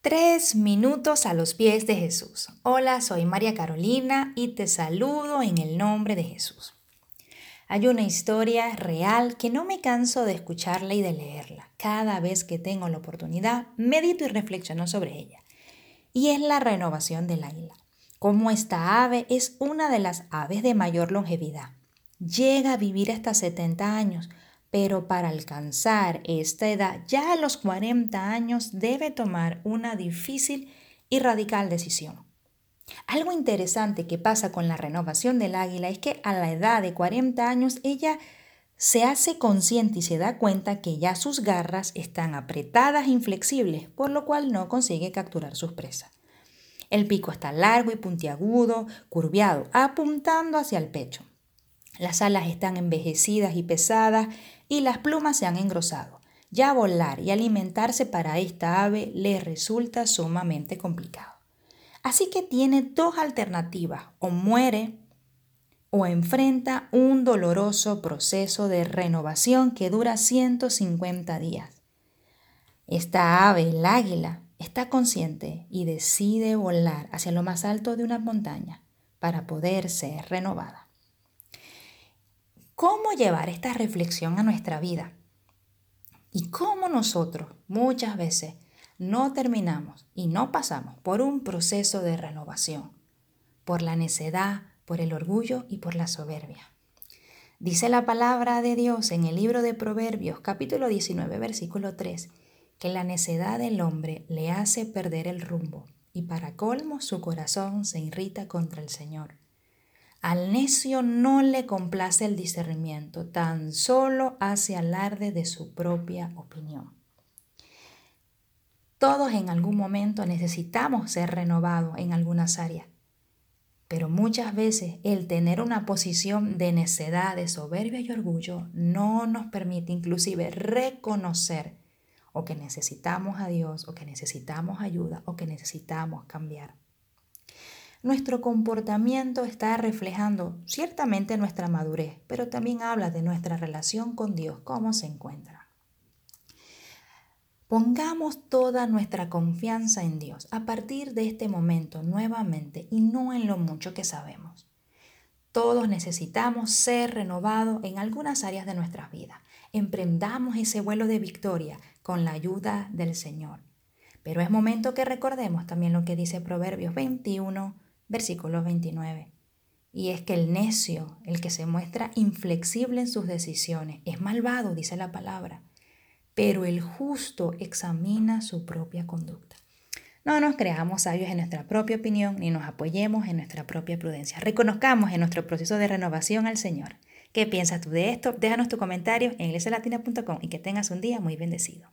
Tres minutos a los pies de Jesús. Hola, soy María Carolina y te saludo en el nombre de Jesús. Hay una historia real que no me canso de escucharla y de leerla. Cada vez que tengo la oportunidad, medito y reflexiono sobre ella. Y es la renovación del águila. Como esta ave es una de las aves de mayor longevidad. Llega a vivir hasta 70 años, pero para alcanzar esta edad, ya a los 40 años, debe tomar una difícil y radical decisión. Algo interesante que pasa con la renovación del águila es que a la edad de 40 años ella se hace consciente y se da cuenta que ya sus garras están apretadas e inflexibles, por lo cual no consigue capturar sus presas. El pico está largo y puntiagudo, curviado, apuntando hacia el pecho. Las alas están envejecidas y pesadas y las plumas se han engrosado. Ya volar y alimentarse para esta ave le resulta sumamente complicado. Así que tiene dos alternativas, o muere o enfrenta un doloroso proceso de renovación que dura 150 días. Esta ave, el águila, está consciente y decide volar hacia lo más alto de una montaña para poder ser renovada. ¿Cómo llevar esta reflexión a nuestra vida? Y cómo nosotros muchas veces no terminamos y no pasamos por un proceso de renovación, por la necedad, por el orgullo y por la soberbia. Dice la palabra de Dios en el libro de Proverbios capítulo 19 versículo 3 que la necedad del hombre le hace perder el rumbo y para colmo su corazón se irrita contra el Señor. Al necio no le complace el discernimiento, tan solo hace alarde de su propia opinión. Todos en algún momento necesitamos ser renovados en algunas áreas, pero muchas veces el tener una posición de necedad, de soberbia y orgullo no nos permite inclusive reconocer o que necesitamos a Dios o que necesitamos ayuda o que necesitamos cambiar. Nuestro comportamiento está reflejando ciertamente nuestra madurez, pero también habla de nuestra relación con Dios, cómo se encuentra. Pongamos toda nuestra confianza en Dios a partir de este momento nuevamente y no en lo mucho que sabemos. Todos necesitamos ser renovados en algunas áreas de nuestras vidas. Emprendamos ese vuelo de victoria con la ayuda del Señor. Pero es momento que recordemos también lo que dice Proverbios 21, versículo 29. Y es que el necio, el que se muestra inflexible en sus decisiones, es malvado, dice la palabra, pero el justo examina su propia conducta. No nos creamos sabios en nuestra propia opinión ni nos apoyemos en nuestra propia prudencia. Reconozcamos en nuestro proceso de renovación al Señor. ¿Qué piensas tú de esto? Déjanos tu comentario en iglesialatina.com y que tengas un día muy bendecido.